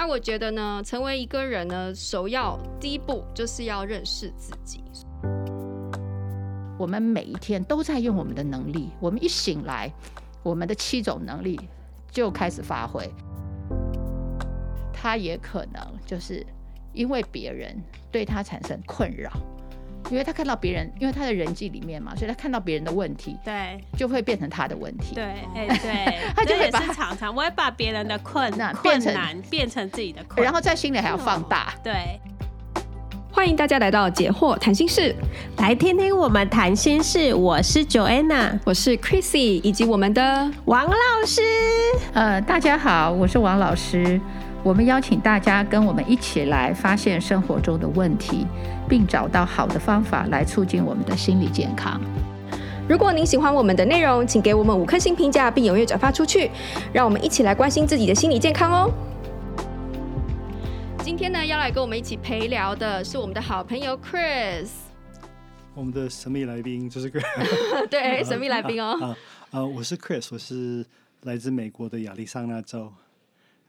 那我觉得呢，成为一个人呢，首要第一步就是要认识自己。我们每一天都在用我们的能力，我们一醒来，我们的七种能力就开始发挥。他也可能就是因为别人对他产生困扰。因为他看到别人，因为他的人际里面嘛，所以他看到别人的问题，对，就会变成他的问题。对，哎，对，他就会把是常常，我会把别人的困难变成困难变成自己的困难，然后在心里还要放大。对，欢迎大家来到解惑谈心室，来听听我们谈心事。我是 Joanna，我是 Chrissy，以及我们的王老师。呃，大家好，我是王老师。我们邀请大家跟我们一起来发现生活中的问题，并找到好的方法来促进我们的心理健康。如果您喜欢我们的内容，请给我们五颗星评价，并踊跃转发出去，让我们一起来关心自己的心理健康哦。今天呢，要来跟我们一起陪聊的是我们的好朋友 Chris，我们的神秘来宾就是 Chris，对，神秘来宾哦。啊，啊，啊，我是 Chris，我是来自美国的亚利桑那州。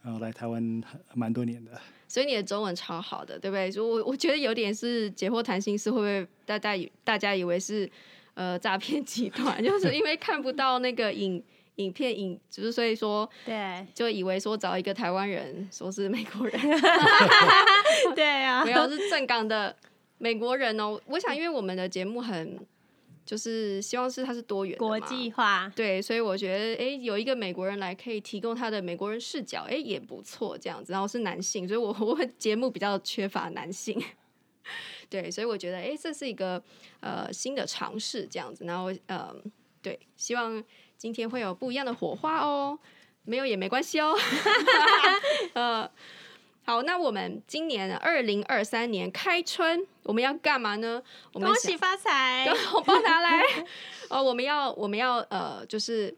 然后来台湾蛮多年的，所以你的中文超好的，对不对？所以我我觉得有点是解惑谈心事，会不会大家大家以为是呃诈骗集团？就是因为看不到那个影影片影，就是所以说对，就以为说找一个台湾人说是美国人，对啊，没有是正港的美国人哦。我想因为我们的节目很。就是希望是它是多元的国际化，对，所以我觉得哎、欸，有一个美国人来可以提供他的美国人视角，哎、欸，也不错这样子。然后是男性，所以我 我节目比较缺乏男性，对，所以我觉得哎、欸，这是一个呃新的尝试这样子。然后呃，对，希望今天会有不一样的火花哦，没有也没关系哦，呃。好，那我们今年二零二三年开春，我们要干嘛呢？我们恭喜发财，红包拿来。哦，我们要，我们要，呃，就是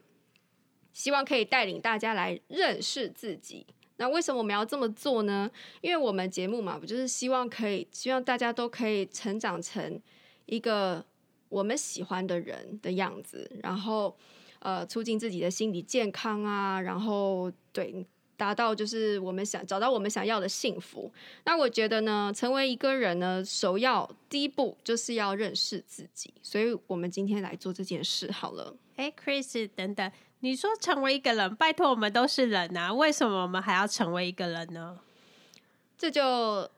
希望可以带领大家来认识自己。那为什么我们要这么做呢？因为我们节目嘛，不就是希望可以，希望大家都可以成长成一个我们喜欢的人的样子，然后呃，促进自己的心理健康啊，然后对。达到就是我们想找到我们想要的幸福。那我觉得呢，成为一个人呢，首要第一步就是要认识自己。所以我们今天来做这件事好了。哎，Chris，等等，你说成为一个人，拜托我们都是人啊，为什么我们还要成为一个人呢？这就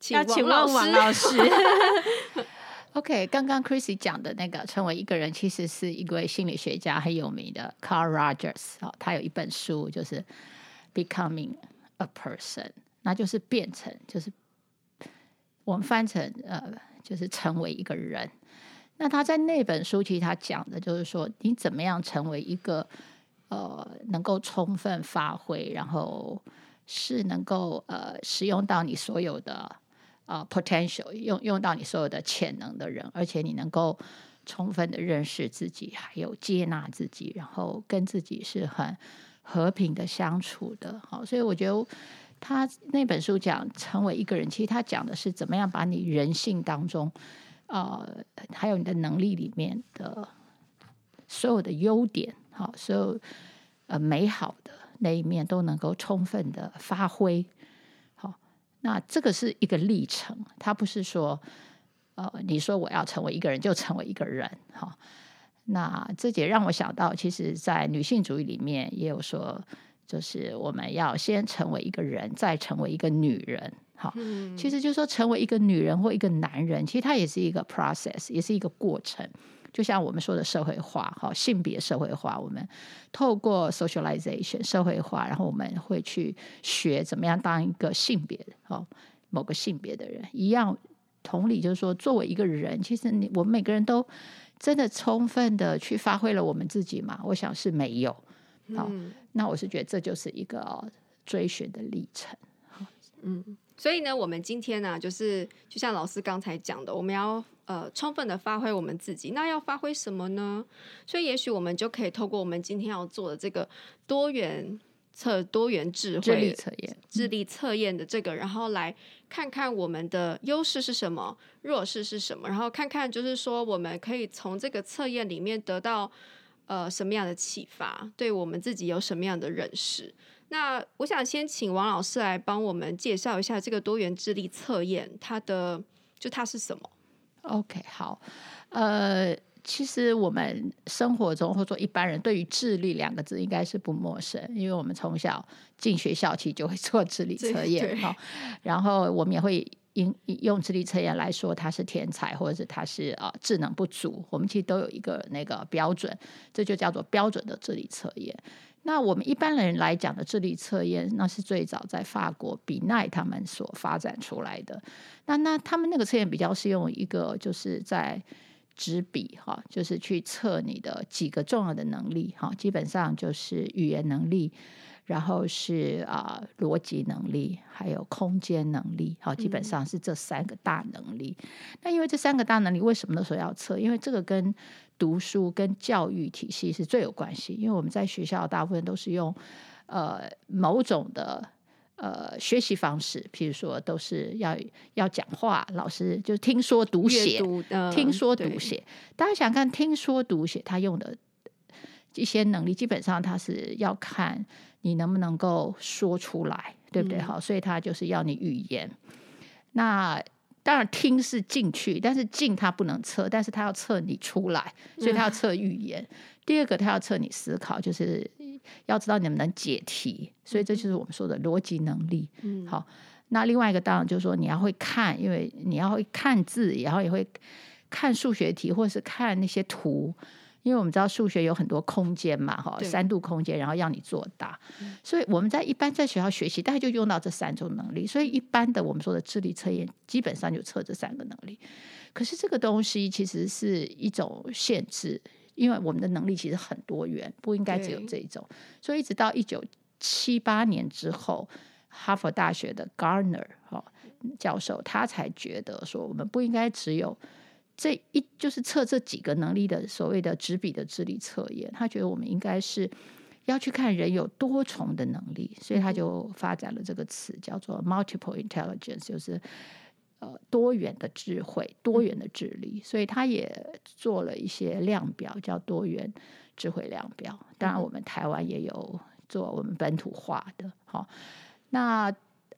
请要请问王老师。OK，刚刚 Chris 讲的那个成为一个人，其实是一位心理学家很有名的 Carl Rogers 哦，他有一本书就是。Becoming a person，那就是变成，就是我们翻成呃，就是成为一个人。那他在那本书其实他讲的就是说，你怎么样成为一个呃，能够充分发挥，然后是能够呃，使用到你所有的呃 potential，用用到你所有的潜能的人，而且你能够充分的认识自己，还有接纳自己，然后跟自己是很。和平的相处的，好，所以我觉得他那本书讲成为一个人，其实他讲的是怎么样把你人性当中，呃，还有你的能力里面的所有的优点，好，所有呃美好的那一面都能够充分的发挥，好，那这个是一个历程，他不是说，呃，你说我要成为一个人就成为一个人，好。那这也让我想到，其实，在女性主义里面也有说，就是我们要先成为一个人，再成为一个女人。好，嗯、其实就是说，成为一个女人或一个男人，其实它也是一个 process，也是一个过程。就像我们说的社会化，好，性别社会化，我们透过 socialization 社会化，然后我们会去学怎么样当一个性别，好，某个性别的人一样。同理，就是说，作为一个人，其实你我们每个人都。真的充分的去发挥了我们自己吗？我想是没有。好，嗯、那我是觉得这就是一个追寻的历程。嗯，所以呢，我们今天呢、啊，就是就像老师刚才讲的，我们要呃充分的发挥我们自己。那要发挥什么呢？所以也许我们就可以透过我们今天要做的这个多元。测多元智慧智力测验，智力测验的这个，然后来看看我们的优势是什么，弱势是什么，然后看看就是说我们可以从这个测验里面得到呃什么样的启发，对我们自己有什么样的认识。那我想先请王老师来帮我们介绍一下这个多元智力测验，它的就它是什么？OK，好，呃。其实我们生活中或者说一般人对于智力两个字应该是不陌生，因为我们从小进学校其实就会 做智力测验哈，然后我们也会用用智力测验来说他是天才或者是他是啊智能不足，我们其实都有一个那个标准，这就叫做标准的智力测验。那我们一般人来讲的智力测验，那是最早在法国比奈他们所发展出来的。那那他们那个测验比较是用一个就是在纸笔哈，就是去测你的几个重要的能力哈，基本上就是语言能力，然后是啊逻辑能力，还有空间能力，好，基本上是这三个大能力。嗯、那因为这三个大能力为什么那时候要测？因为这个跟读书跟教育体系是最有关系，因为我们在学校大部分都是用呃某种的。呃，学习方式，譬如说，都是要要讲话，老师就听说读写，呃、听说读写。大家想看听说读写，他用的一些能力，基本上他是要看你能不能够说出来，对不对？好、嗯，所以他就是要你语言。那当然听是进去，但是进他不能测，但是他要测你出来，所以他要测语言。嗯、第二个，他要测你思考，就是。要知道你能不能解题，所以这就是我们说的逻辑能力。嗯，好，那另外一个当然就是说你要会看，因为你要会看字，然后也会看数学题或者是看那些图，因为我们知道数学有很多空间嘛，哈，三度空间，然后让你作答。所以我们在一般在学校学习，大概就用到这三种能力。所以一般的我们说的智力测验，基本上就测这三个能力。可是这个东西其实是一种限制。因为我们的能力其实很多元，不应该只有这一种，所以一直到一九七八年之后，哈佛大学的 Gardner 哈教授他才觉得说，我们不应该只有这一就是测这几个能力的所谓的纸笔的智力测验，他觉得我们应该是要去看人有多重的能力，所以他就发展了这个词叫做 multiple intelligence，就是。呃，多元的智慧，多元的智力，所以他也做了一些量表，叫多元智慧量表。当然，我们台湾也有做我们本土化的。好，那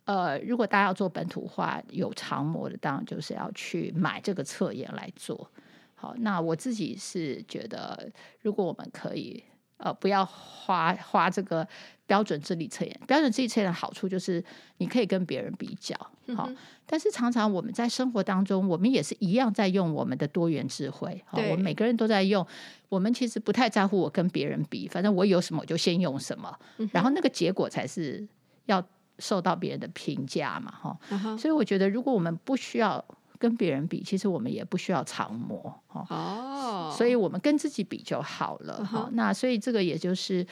呃，如果大家要做本土化有常模的，当然就是要去买这个测验来做。好，那我自己是觉得，如果我们可以。呃，不要花花这个标准智力测验。标准智力测验的好处就是你可以跟别人比较，好、嗯。但是常常我们在生活当中，我们也是一样在用我们的多元智慧。好，我们每个人都在用。我们其实不太在乎我跟别人比，反正我有什么我就先用什么，嗯、然后那个结果才是要受到别人的评价嘛，哈、嗯。所以我觉得，如果我们不需要。跟别人比，其实我们也不需要常模哦，所以我们跟自己比就好了哈。Uh. 那所以这个也就是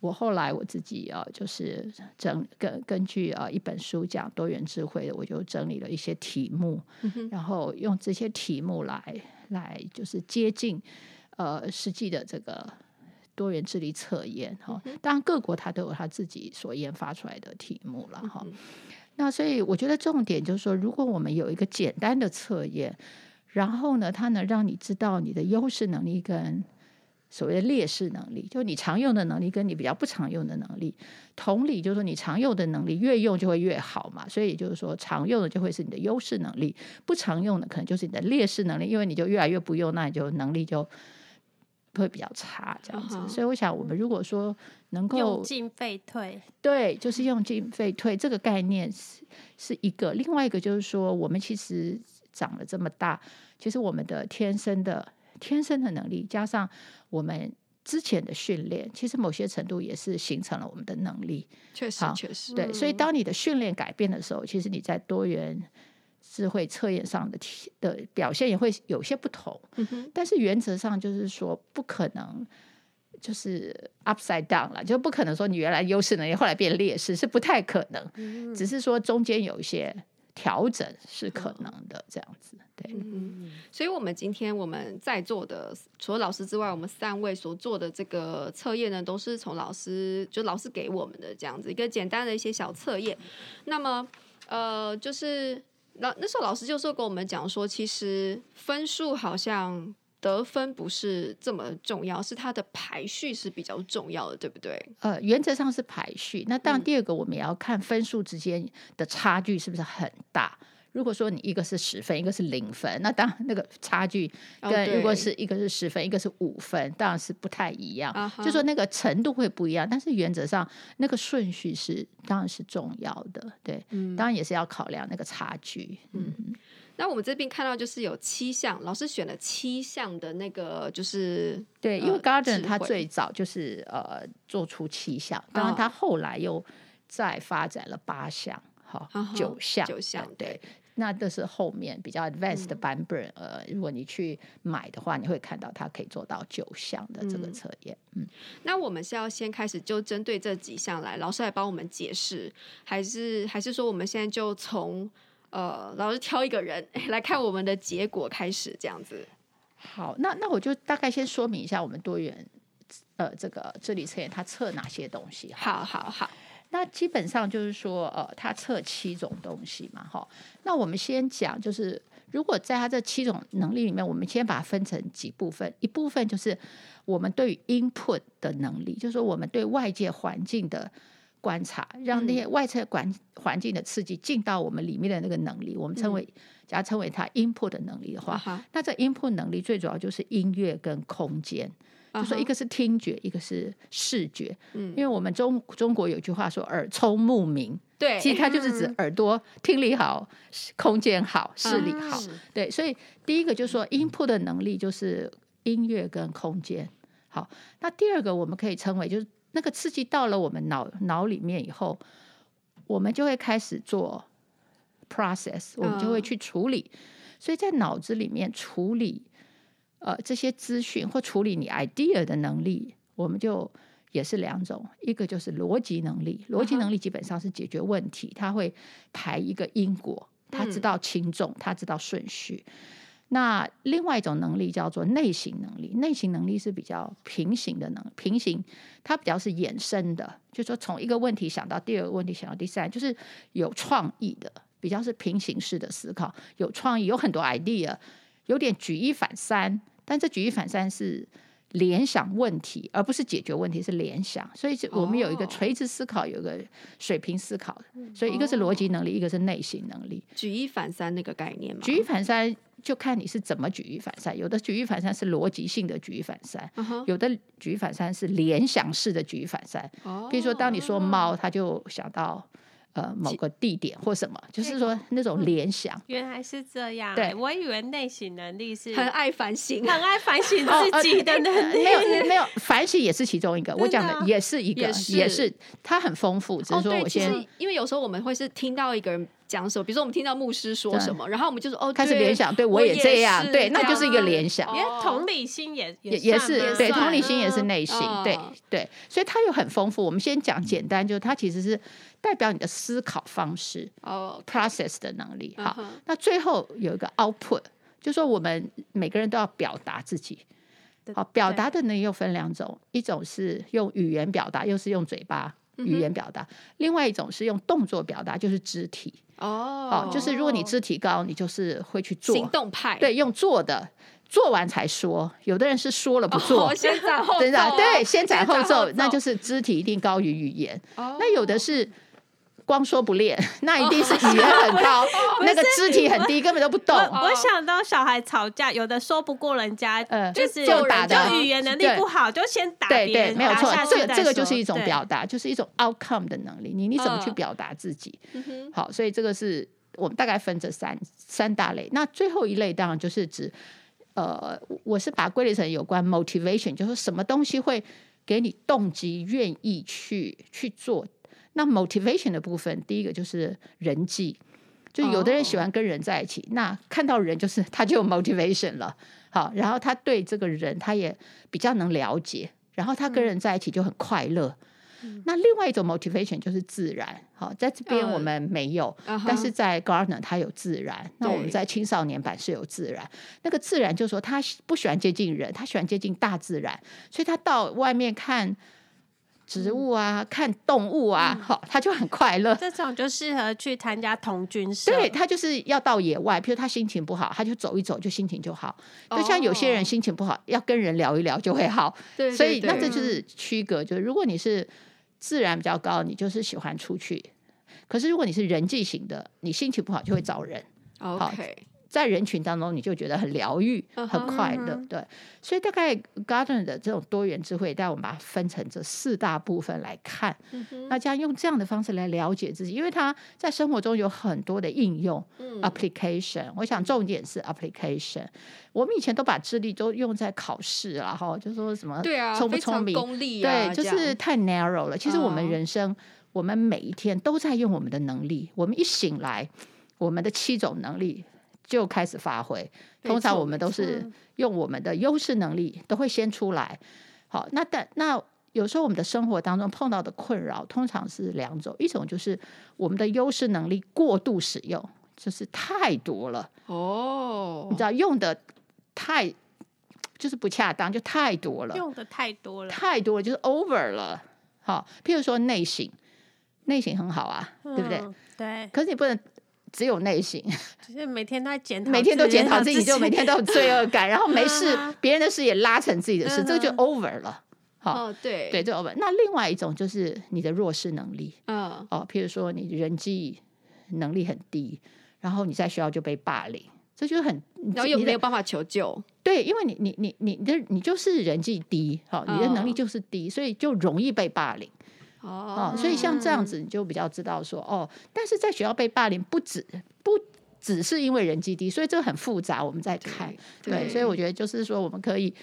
我后来我自己啊，就是整根根据啊一本书讲多元智慧的，我就整理了一些题目，uh. 然后用这些题目来来就是接近呃实际的这个多元智力测验哈。Uh. 当然各国它都有它自己所研发出来的题目了哈。Uh. 那所以我觉得重点就是说，如果我们有一个简单的测验，然后呢，它能让你知道你的优势能力跟所谓的劣势能力，就你常用的能力跟你比较不常用的能力。同理，就是说你常用的能力越用就会越好嘛。所以就是说，常用的就会是你的优势能力，不常用的可能就是你的劣势能力，因为你就越来越不用，那你就能力就会比较差这样子。Uh. 所以我想，我们如果说能够用进废退，对，就是用进废退这个概念是是一个。另外一个就是说，我们其实长了这么大，其实我们的天生的天生的能力，加上我们之前的训练，其实某些程度也是形成了我们的能力。确实，确实，对。所以当你的训练改变的时候，其实你在多元智慧测验上的的表现也会有些不同。嗯、但是原则上就是说，不可能。就是 upside down 了，就不可能说你原来优势能力后来变劣势，是不太可能。嗯、只是说中间有一些调整是可能的，嗯、这样子。对、嗯，所以我们今天我们在座的除了老师之外，我们三位所做的这个测验呢，都是从老师就老师给我们的这样子一个简单的一些小测验。那么呃，就是老那时候老师就说跟我们讲说，其实分数好像。得分不是这么重要，是它的排序是比较重要的，对不对？呃，原则上是排序。那当然，第二个我们也要看分数之间的差距是不是很大。如果说你一个是十分，一个是零分，那当然那个差距跟如果是一个是十分，一个是五分，当然是不太一样。Uh -huh. 就说那个程度会不一样，但是原则上那个顺序是当然是重要的。对，嗯、当然也是要考量那个差距。嗯，那我们这边看到就是有七项，老师选了七项的那个就是对，因为 Gardner 他最早就是呃做出七项，当然他后来又再发展了八项，好、uh. 九项九项对。那这是后面比较 advanced 的版本，嗯，呃，如果你去买的话，你会看到它可以做到九项的这个测验。嗯，那我们是要先开始就针对这几项来，老师来帮我们解释，还是还是说我们现在就从呃老师挑一个人 来看我们的结果开始这样子？好，那那我就大概先说明一下我们多元呃这个智力测验它测哪些东西。好好好。那基本上就是说，呃，它测七种东西嘛，哈。那我们先讲，就是如果在它这七种能力里面，我们先把它分成几部分。一部分就是我们对于 input 的能力，就是说我们对外界环境的观察，让那些外侧环环境的刺激进到我们里面的那个能力，我们称为，假如称为它 input 的能力的话，那这 input 能力最主要就是音乐跟空间。就说一个是听觉，uh. 一个是视觉。嗯，因为我们中中国有句话说“耳聪目明”，对，其实它就是指耳朵听力好，空间好，视力好。Uh. 对，所以第一个就是说 input 的能力就是音乐跟空间。好，那第二个我们可以称为就是那个刺激到了我们脑脑里面以后，我们就会开始做 process，我们就会去处理。Uh. 所以在脑子里面处理。呃，这些资讯或处理你 idea 的能力，我们就也是两种，一个就是逻辑能力，逻辑能力基本上是解决问题，他会排一个因果，他知道轻重，他知道顺序。那另外一种能力叫做内型能力，内型能力是比较平行的能，平行它比较是衍生的，就是说从一个问题想到第二个问题，想到第三，就是有创意的，比较是平行式的思考，有创意，有很多 idea，有点举一反三。但这举一反三是联想问题，而不是解决问题，是联想。所以，我们有一个垂直思考，有一个水平思考。所以，一个是逻辑能力，一个是内心能力。举一反三那个概念吗？举一反三就看你是怎么举一反三。有的举一反三是逻辑性的举一反三，有的举一反三是联想式的举一反三。比如说，当你说猫，他就想到。呃，某个地点或什么，就是说那种联想，嗯。原来是这样，对，我以为内省能力是很爱反省，很爱反省自己的能力。没有，没有，反省也是其中一个。我讲的也是一个，也是，也是它很丰富。只是说我先，哦，因为有时候我们会是听到一个人。讲什么？比如说，我们听到牧师说什么，然后我们就说哦，开始联想，对我也这样，对，那就是一个联想。因为同理心也也也是对，同理心也是内心，对对，所以它又很丰富。我们先讲简单，就是它其实是代表你的思考方式哦，process 的能力。好，那最后有一个 output，就是说我们每个人都要表达自己。好，表达的能力又分两种，一种是用语言表达，又是用嘴巴语言表达；另外一种是用动作表达，就是肢体。哦，就是如果你肢体高，你就是会去做。行动派。对，用做的，做完才说。有的人是说了不做，哦、先斩后 奏。对，先斩后奏，那就是肢体一定高于语言。哦、那有的是。光说不练，那一定是语言很高，那个肢体很低，根本都不懂。我，我想到小孩吵架，有的说不过人家，呃，就是就打的，就语言能力不好，就先打别人。对对，没有错，这个这个就是一种表达，就是一种 outcome 的能力。你你怎么去表达自己？嗯、好，所以这个是我们大概分这三三大类。那最后一类当然就是指，呃，我是把归类成有关 motivation，就是什么东西会给你动机，愿意去去做。那 motivation 的部分，第一个就是人际，就有的人喜欢跟人在一起，oh. 那看到人就是他就有 motivation 了。好，然后他对这个人他也比较能了解，然后他跟人在一起就很快乐。嗯、那另外一种 motivation 就是自然。好，在这边我们没有，uh, 但是在 Gardner 他有自然。Uh. 那我们在青少年版是有自然。那个自然就是说他不喜欢接近人，他喜欢接近大自然，所以他到外面看。植物啊，看动物啊，好，他就很快乐。这种就适合去参加童军社。对，他就是要到野外，譬如他心情不好，他就走一走，就心情就好。就像有些人心情不好，要跟人聊一聊就会好。对，所以那这就是区隔，就是如果你是自然比较高，你就是喜欢出去；可是如果你是人际型的，你心情不好就会找人。OK。在人群当中，你就觉得很疗愈、很快乐，uh. 对。所以大概 Gardner 的这种多元智慧，带我们把它分成这四大部分来看。Uh. 那这样用这样的方式来了解自己，因为他在生活中有很多的应用、uh application。我想重点是 application。我们以前都把智力都用在考试，然后就说什么聪不聪明、功利啊，对，就是太 narrow 了。其实我们人生，uh. 我们每一天都在用我们的能力。我们一醒来，我们的七种能力。就开始发挥。通常我们都是用我们的优势能力都会先出来。好，那但那有时候我们的生活当中碰到的困扰，通常是两种，一种就是我们的优势能力过度使用，就是太多了。哦，你知道用的太就是不恰当，就太多了，用的太多了，太多了就是 over 了。好，譬如说内省，内省很好啊，对不对？嗯，对。可是你不能。只有内心，就是每天都在检讨，每天都检讨自己，就每天都有罪恶感，然后没事，别人的事也拉成自己的事，这个就 over 了。好，哦，对，对，就 over。那另外一种就是你的弱势能力，嗯，哦，譬如说你人际能力很低，然后你在学校就被霸凌，这就很，然后又没有办法求救，对，因为你你你你的你就是人际低，好，你的能力就是低，所以就容易被霸凌。哦，所以像这样子，你就比较知道说，哦，但是在学校被霸凌，不止不只是因为人际低，所以这个很复杂。我们在看对，对，所以我觉得就是说，我们可以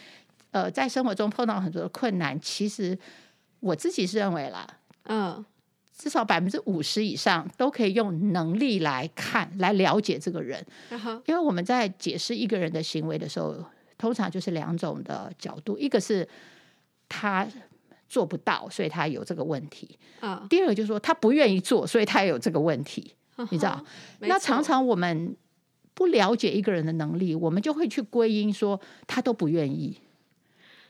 呃，在生活中碰到很多的困难，其实我自己是认为啦，嗯，至少百分之五十以上都可以用能力来看，来了解这个人。因为我们在解释一个人的行为的时候，通常就是两种的角度，一个是他。做不到，所以他有这个问题。啊，第二个就是说他不愿意做，所以他也有这个问题。Uh-huh, 你知道？那常常我们不了解一个人的能力，我们就会去归因说他都不愿意。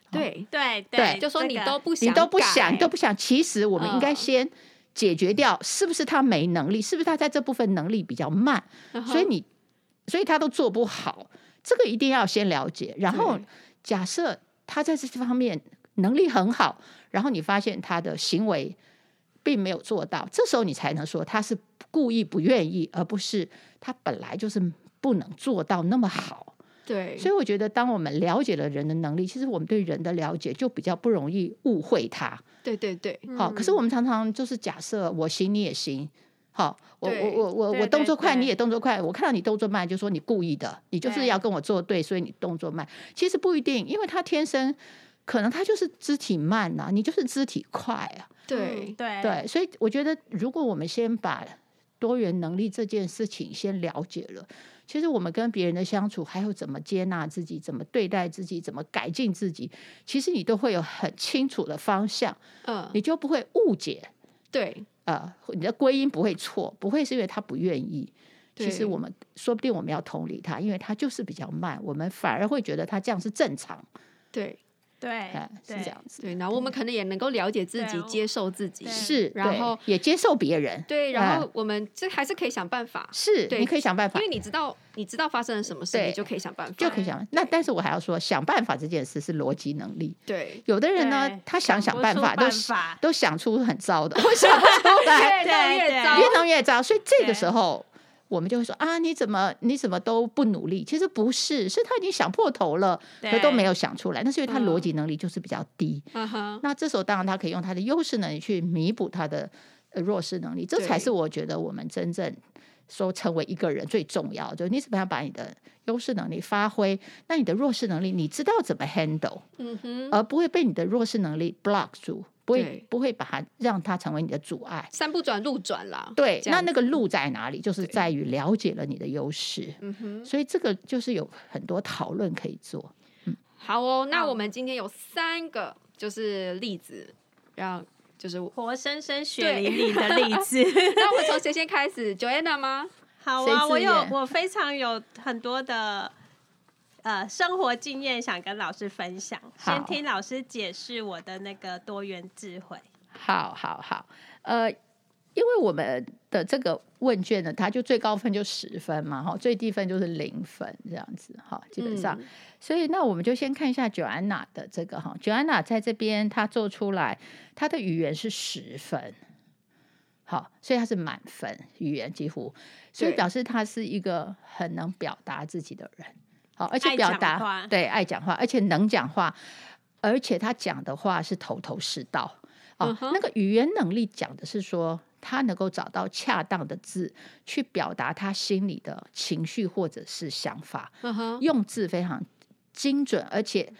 对对对，就说你都不想，你都不想，都不想。其实我们应该先解决掉，是不是他没能力？是不是他在这部分能力比较慢？Uh-huh. 所以你，所以他都做不好。这个一定要先了解。然后假设他在这方面能力很好。然后你发现他的行为并没有做到，这时候你才能说他是故意不愿意，而不是他本来就是不能做到那么好。对，所以我觉得，当我们了解了人的能力，其实我们对人的了解就比较不容易误会他。对对对，好。可是我们常常就是假设我行你也行，好，我我我我我动作快你也动作快，我看到你动作慢就说你故意的，你就是要跟我作对，所以你动作慢。其实不一定，因为他天生。可能他就是肢体慢呐、啊，你就是肢体快啊。对对对，所以我觉得，如果我们先把多元能力这件事情先了解了，其实我们跟别人的相处，还有怎么接纳自己，怎么对待自己，怎么改进自己，其实你都会有很清楚的方向。嗯，你就不会误解。对，呃，你的归因不会错，不会是因为他不愿意。其实我们说不定我们要同理他，因为他就是比较慢，我们反而会觉得他这样是正常。对。对，是这样子。对，然后我们可能也能够了解自己，接受自己，是，然后也接受别人。对，然后我们这还是可以想办法。是，你可以想办法，因为你知道，你知道发生了什么事，你就可以想办法，就可以想。那但是我还要说，想办法这件事是逻辑能力。对，有的人呢，他想想办法，都都想出很糟的，我想不出来 越弄越糟，越弄越糟。所以这个时候。我们就会说啊，你怎么你怎么都不努力？其实不是，是他已经想破头了，可都没有想出来。那是因为他逻辑能力就是比较低。嗯、那这时候当然他可以用他的优势能力去弥补他的弱势能力，这才是我觉得我们真正说成为一个人最重要的。就你怎么样把你的优势能力发挥，那你的弱势能力你知道怎么 handle，嗯哼，而不会被你的弱势能力 block 住。不会不会把它让它成为你的阻碍，山不转路转啦。对，那那个路在哪里？就是在于了解了你的优势。嗯哼，所以这个就是有很多讨论可以做。嗯，好哦，那我们今天有三个就是例子，让就是活生生血淋淋的例子。那我们从谁先开始？Joanna 吗？好啊，我有我非常有很多的。呃，生活经验想跟老师分享，先听老师解释我的那个多元智慧。好好好，呃，因为我们的这个问卷呢，它就最高分就十分嘛，哈，最低分就是零分这样子，哈，基本上，嗯、所以那我们就先看一下 Joanna 的这个哈，Joanna 在这边她做出来，她的语言是十分，好，所以她是满分，语言几乎，所以表示她是一个很能表达自己的人，好，而且表达对爱讲话，而且能讲话，而且他讲的话是头头是道。哦，那个语言能力讲的是说，他能够找到恰当的字去表达他心里的情绪或者是想法，用字非常精准，而且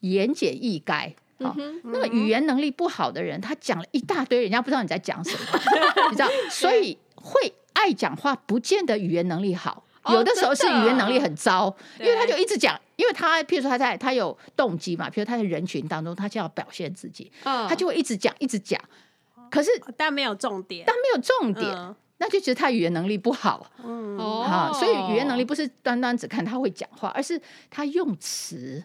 言简意赅。好，那个语言能力不好的人，他讲了一大堆，人家不知道你在讲什么，你知道？所以会爱讲话，不见得语言能力好。有的时候是语言能力很糟，哦、因为他就一直讲，因为他譬如说他在他有动机嘛，譬如他在人群当中，他就要表现自己，哦、他就会一直讲一直讲，可是但没有重点，但没有重点，嗯、那就觉得他语言能力不好，嗯，好，所以语言能力不是单单只看他会讲话，而是他用词。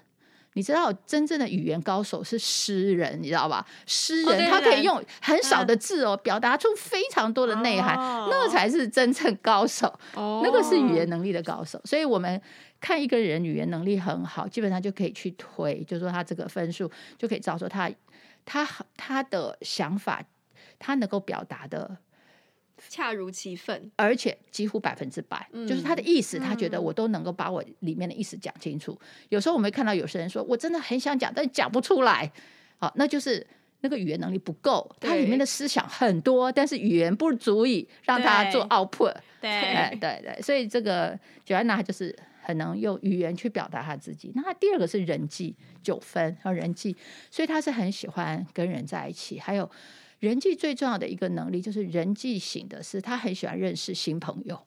你知道真正的语言高手是诗人，你知道吧？诗人他可以用很少的字哦，表达出非常多的内涵，那才是真正高手。那个是语言能力的高手。所以我们看一个人语言能力很好，基本上就可以去推，就是说他这个分数就可以照说他他他的想法，他能够表达的。恰如其分，而且几乎百分之百，嗯、就是他的意思，他觉得我都能够把我里面的意思讲清楚。嗯、有时候我们会看到有些人说，我真的很想讲，但讲不出来。好，那就是那个语言能力不够，他里面的思想很多，但是语言不足以让他做 output。对，对对对，所以这个 Joanna 就是很能用语言去表达他自己。那他第二个是人际九分，和人际，所以他是很喜欢跟人在一起，还有。人际最重要的一个能力就是人际型的，是他很喜欢认识新朋友。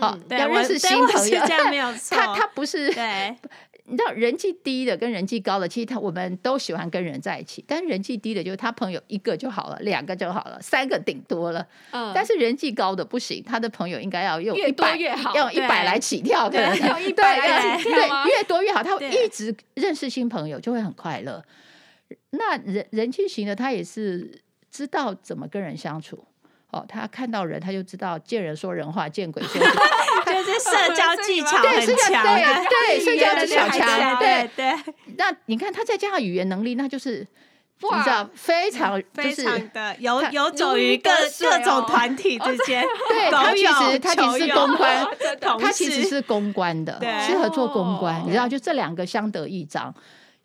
好，要认识新朋友，他他不是，你知道人际低的跟人际高的，其实他我们都喜欢跟人在一起，但是人际低的就是他朋友一个就好了，两个就好了，三个顶多了。但是人际高的不行，他的朋友应该要用越多越好，要一百来起跳，可能要一百来起跳，对，越多越好，他会一直认识新朋友，就会很快乐。那人人际型的他也是。知道怎么跟人相处，哦，他看到人他就知道见人说人话，见鬼说鬼话，就是 社交技巧很强，对，社交技巧强，对。对。那你看他再加上语言能力，那就是你知道非常非常的游游走于各各种团体之间，对 他其实他其实是公关，他其实是公关的，适合做公关，你知道，就这两个相得益彰。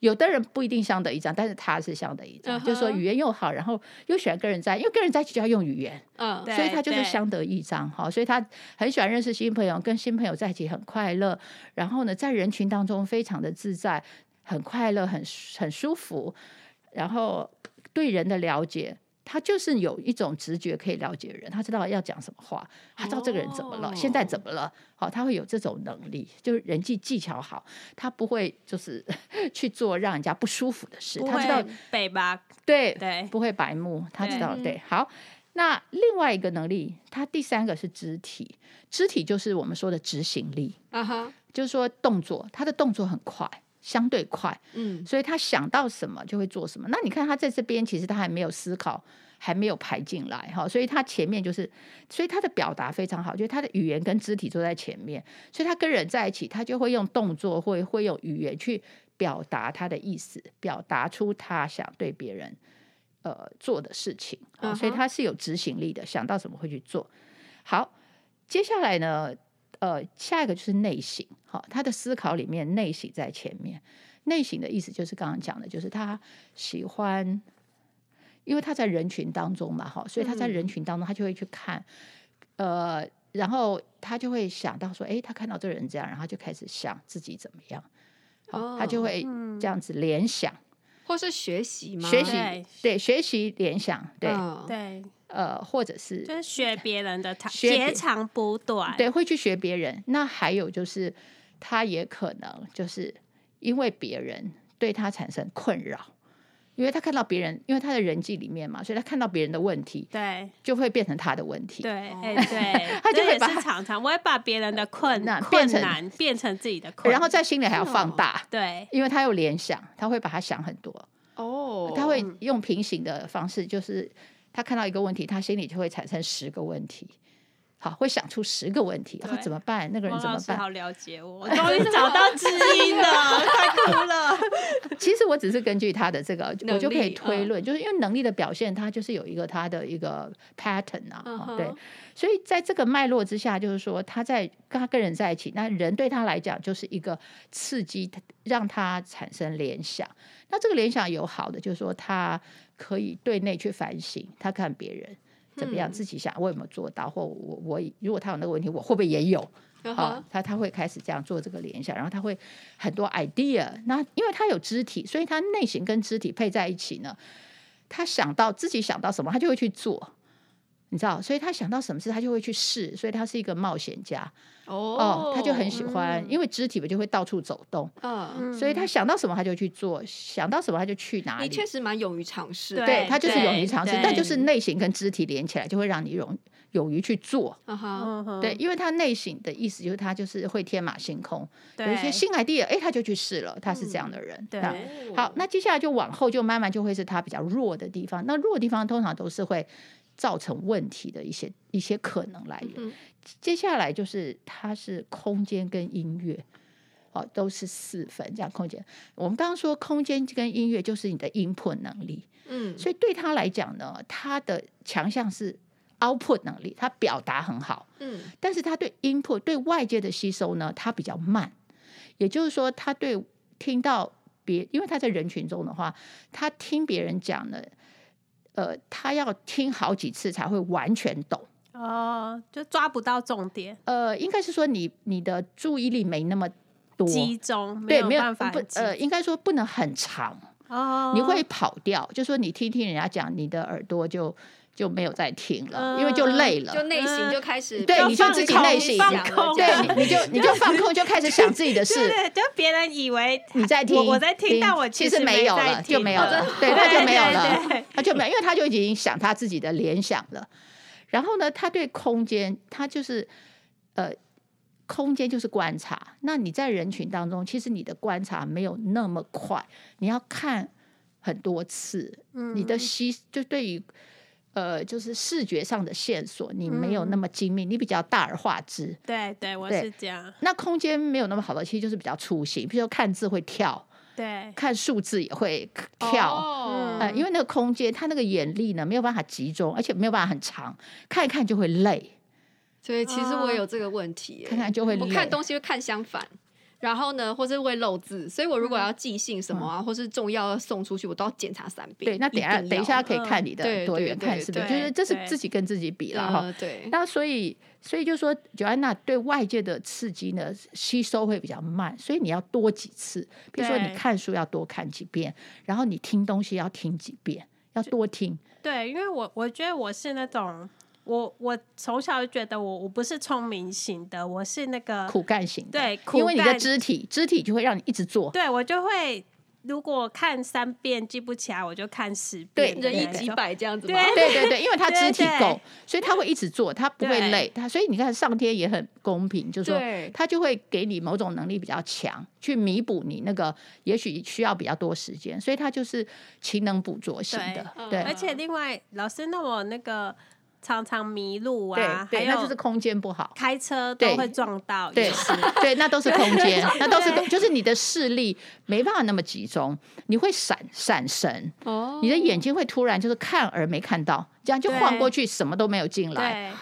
有的人不一定相得益彰，但是他是相得益彰，uh huh. 就是说语言又好，然后又喜欢跟人在，因为跟人在一起就要用语言，嗯，uh, 所以他就是相得益彰，哈，所以他很喜欢认识新朋友，跟新朋友在一起很快乐，然后呢，在人群当中非常的自在，很快乐，很很舒服，然后对人的了解。他就是有一种直觉可以了解人，他知道要讲什么话，他知道这个人怎么了，oh. 现在怎么了，好，他会有这种能力，就是人际技巧好，他不会就是 去做让人家不舒服的事，他知道北吧，对对，不会白目，他知道对，对。好，那另外一个能力，他第三个是肢体，肢体就是我们说的执行力，啊哈、uh，huh. 就是说动作，他的动作很快。相对快，嗯，所以他想到什么就会做什么。那你看他在这边，其实他还没有思考，还没有排进来哈，所以他前面就是，所以他的表达非常好，就是他的语言跟肢体都在前面，所以他跟人在一起，他就会用动作，会会用语言去表达他的意思，表达出他想对别人呃做的事情，所以他是有执行力的，想到什么会去做。好，接下来呢？呃，下一个就是内省，好，他的思考里面内省在前面。内省的意思就是刚刚讲的，就是他喜欢，因为他在人群当中嘛，哈，所以他在人群当中，他就会去看，呃，然后他就会想到说，哎，他看到这个人这样，然后就开始想自己怎么样，好，他就会这样子联想，或是学习嘛？学习，对，学习联想，对，对。呃，或者是就是学别人的，截长补短，对，会去学别人。那还有就是，他也可能就是因为别人对他产生困扰，因为他看到别人，因为他的人际里面嘛，所以他看到别人的问题，对，就会变成他的问题。对，哎，对，他就会把常常我会把别人的困难变成变成自己的困难，然后在心里还要放大，对，因为他有联想，他会把他想很多。哦，他会用平行的方式，就是他看到一个问题，他心里就会产生十个问题。好，会想出十个问题，然后怎么办？那个人怎么办？好了解我，我终于找到知音了，太酷了。其实我只是根据他的这个，我就可以推论，就是因为能力的表现，他就是有一个他的一个 pattern 啊，对。所以在这个脉络之下，就是说他在跟他跟人在一起，那人对他来讲就是一个刺激，让他产生联想。那这个联想有好的，就是说他可以对内去反省，他看别人。怎么样？自己想我有没有做到？或我我如果他有那个问题，我会不会也有？好，他他会开始这样做这个联想，然后他会很多 idea。那因为他有肢体，所以他内心跟肢体配在一起呢，他想到自己想到什么，他就会去做。你知道，所以他想到什么事，他就会去试。所以他是一个冒险家哦，他就很喜欢，嗯、因为肢体不就会到处走动，嗯，所以他想到什么他就去做，想到什么他就去哪里。你确实蛮勇于尝试，对，他就是勇于尝试，但就是内心跟肢体连起来，就会让你勇勇于去做。Uh huh、对，因为他内心的意思就是他就是会天马行空，有一些新 idea，哎，他就去试了。他是这样的人。嗯、对，好，那接下来就往后就慢慢就会是他比较弱的地方。那弱的地方通常都是会。造成问题的一些一些可能来源，嗯、接下来就是它是空间跟音乐，哦，都是四分这样空间。我们刚刚说空间跟音乐就是你的 input 能力，嗯，所以对他来讲呢，他的强项是 output 能力，他表达很好，嗯，但是他对 input 对外界的吸收呢，他比较慢，也就是说，他对听到别，因为他在人群中的话，他听别人讲呢。呃，他要听好几次才会完全懂哦，就抓不到重点。呃，应该是说你你的注意力没那么多集中，对，没有办法不呃，应该说不能很长哦，你会跑掉。就说你听听人家讲，你的耳朵就。就没有再听了，因为就累了，就内心就开始对，你就自己内心放空，对，你就你就放空，就开始想自己的事，对，就别人以为你在听，我在听，但我其实没有了，就没有了，对，他就没有了，他就没有，因为他就已经想他自己的联想了。然后呢，他对空间，他就是呃，空间就是观察。那你在人群当中，其实你的观察没有那么快，你要看很多次，你的吸就对于。呃，就是视觉上的线索，你没有那么精密，嗯、你比较大而化之。对对，我是这样。那空间没有那么好的，其实就是比较粗心，比如说看字会跳，对，看数字也会跳。哦、呃，因为那个空间，他那个眼力呢没有办法集中，而且没有办法很长，看一看就会累。所以其实我有这个问题，看看就会累。我看东西会看相反。然后呢，或是会漏字，所以我如果要寄信什么啊，嗯、或是重要要送出去，我都要检查三遍。对，那等下等一下可以看你的多远，看是不是？就是这是自己跟自己比了哈。对。那所以所以就说，Joanna 对外界的刺激呢吸收会比较慢，所以你要多几次。比如说你看书要多看几遍，然后你听东西要听几遍，要多听。对，因为我我觉得我是那种。我我从小就觉得我我不是聪明型的，我是那个苦干型的。对，因为你的肢体肢体就会让你一直做。对，我就会如果看三遍记不起来，我就看十遍，对，人一几百这样子。对对对对，因为他肢体够，所以他会一直做，他不会累。他所以你看上天也很公平，就是说他就会给你某种能力比较强，去弥补你那个也许需要比较多时间，所以他就是勤能补拙型的。对，而且另外老师，那我那个。常常迷路啊，对，那就是空间不好，开车都会撞到，对，对，那都是空间，那都是就是你的视力没办法那么集中，你会闪闪神，哦，你的眼睛会突然就是看而没看到，这样就晃过去，什么都没有进来，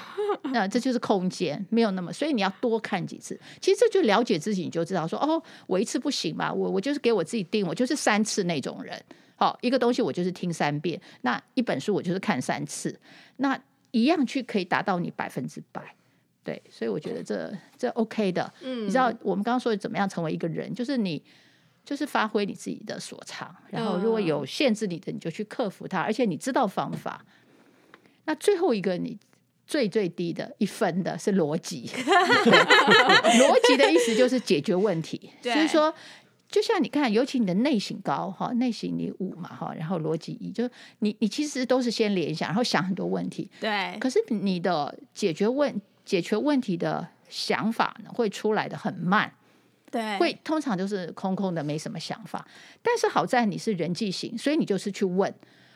那这就是空间没有那么，所以你要多看几次。其实这就了解自己，你就知道说，哦，我一次不行吧，我我就是给我自己定，我就是三次那种人，好，一个东西我就是听三遍，那一本书我就是看三次，那。一样去可以达到你百分之百，对，所以我觉得这这 OK 的。嗯，你知道我们刚刚说的怎么样成为一个人，就是你就是发挥你自己的所长，然后如果有限制你的，你就去克服它，而且你知道方法。那最后一个你最最低的一分的是逻辑，逻辑的意思就是解决问题，所以说。就像你看，尤其你的内省高哈，内省你五嘛哈，然后逻辑一，就是你你其实都是先联想，然后想很多问题。对。可是你的解决问解决问题的想法呢，会出来的很慢。对，会通常就是空空的，没什么想法。但是好在你是人际型，所以你就是去问，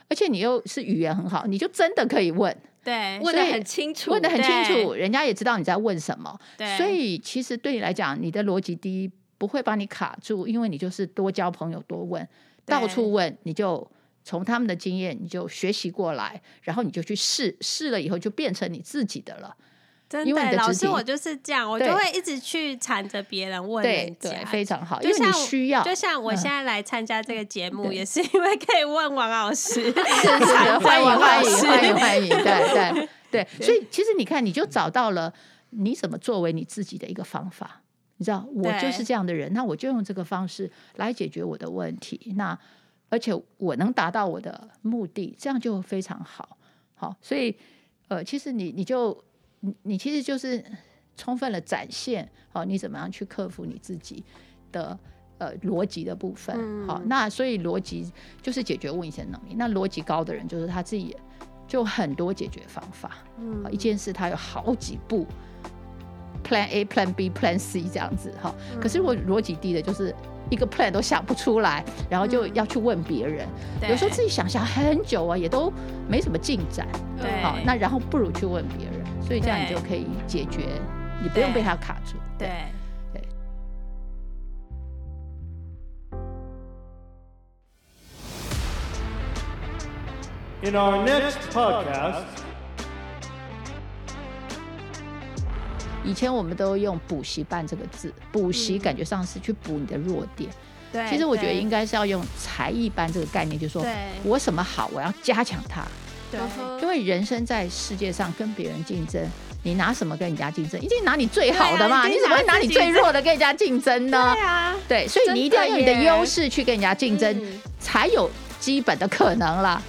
而且你又是语言很好，你就真的可以问。对，问的很清楚，问的很清楚，人家也知道你在问什么。对，所以其实对你来讲，你的逻辑第一不会把你卡住，因为你就是多交朋友，多问，到处问，你就从他们的经验，你就学习过来，然后你就去试，试了以后就变成你自己的了。真的，老师，我就是这样，我就会一直去缠着别人问人家，对，非常好，就像因为你需要，就像我现在来参加这个节目，也是因为可以问王老师，是是是，欢迎欢迎欢迎欢迎，对对对，所以其实你看，你就找到了你怎么作为你自己的一个方法，你知道，我就是这样的人，那我就用这个方式来解决我的问题，那而且我能达到我的目的，这样就非常好，好，所以呃，其实你你就。你你其实就是充分的展现，好，你怎么样去克服你自己的呃逻辑的部分，好，那所以逻辑就是解决问题的能力。那逻辑高的人，就是他自己就很多解决方法，嗯，一件事他有好几步，Plan A、Plan B、Plan C 这样子，哈。可是如果逻辑低的，就是一个 Plan 都想不出来，然后就要去问别人，有时候自己想想很久啊，也都没什么进展，对，好，那然后不如去问别人。所以这样你就可以解决，你不用被他卡住。对对。In our next podcast，以前我们都用补习班这个字，补习感觉上是去补你的弱点。对。其实我觉得应该是要用才艺班这个概念，就是说我什么好，我要加强它。对，因为人生在世界上跟别人竞争，你拿什么跟人家竞争？一定拿你最好的嘛！啊、你怎么会拿你最弱的跟人家竞争呢？对啊，对，所以你一定要用你的优势去跟人家竞争，才有基本的可能啦。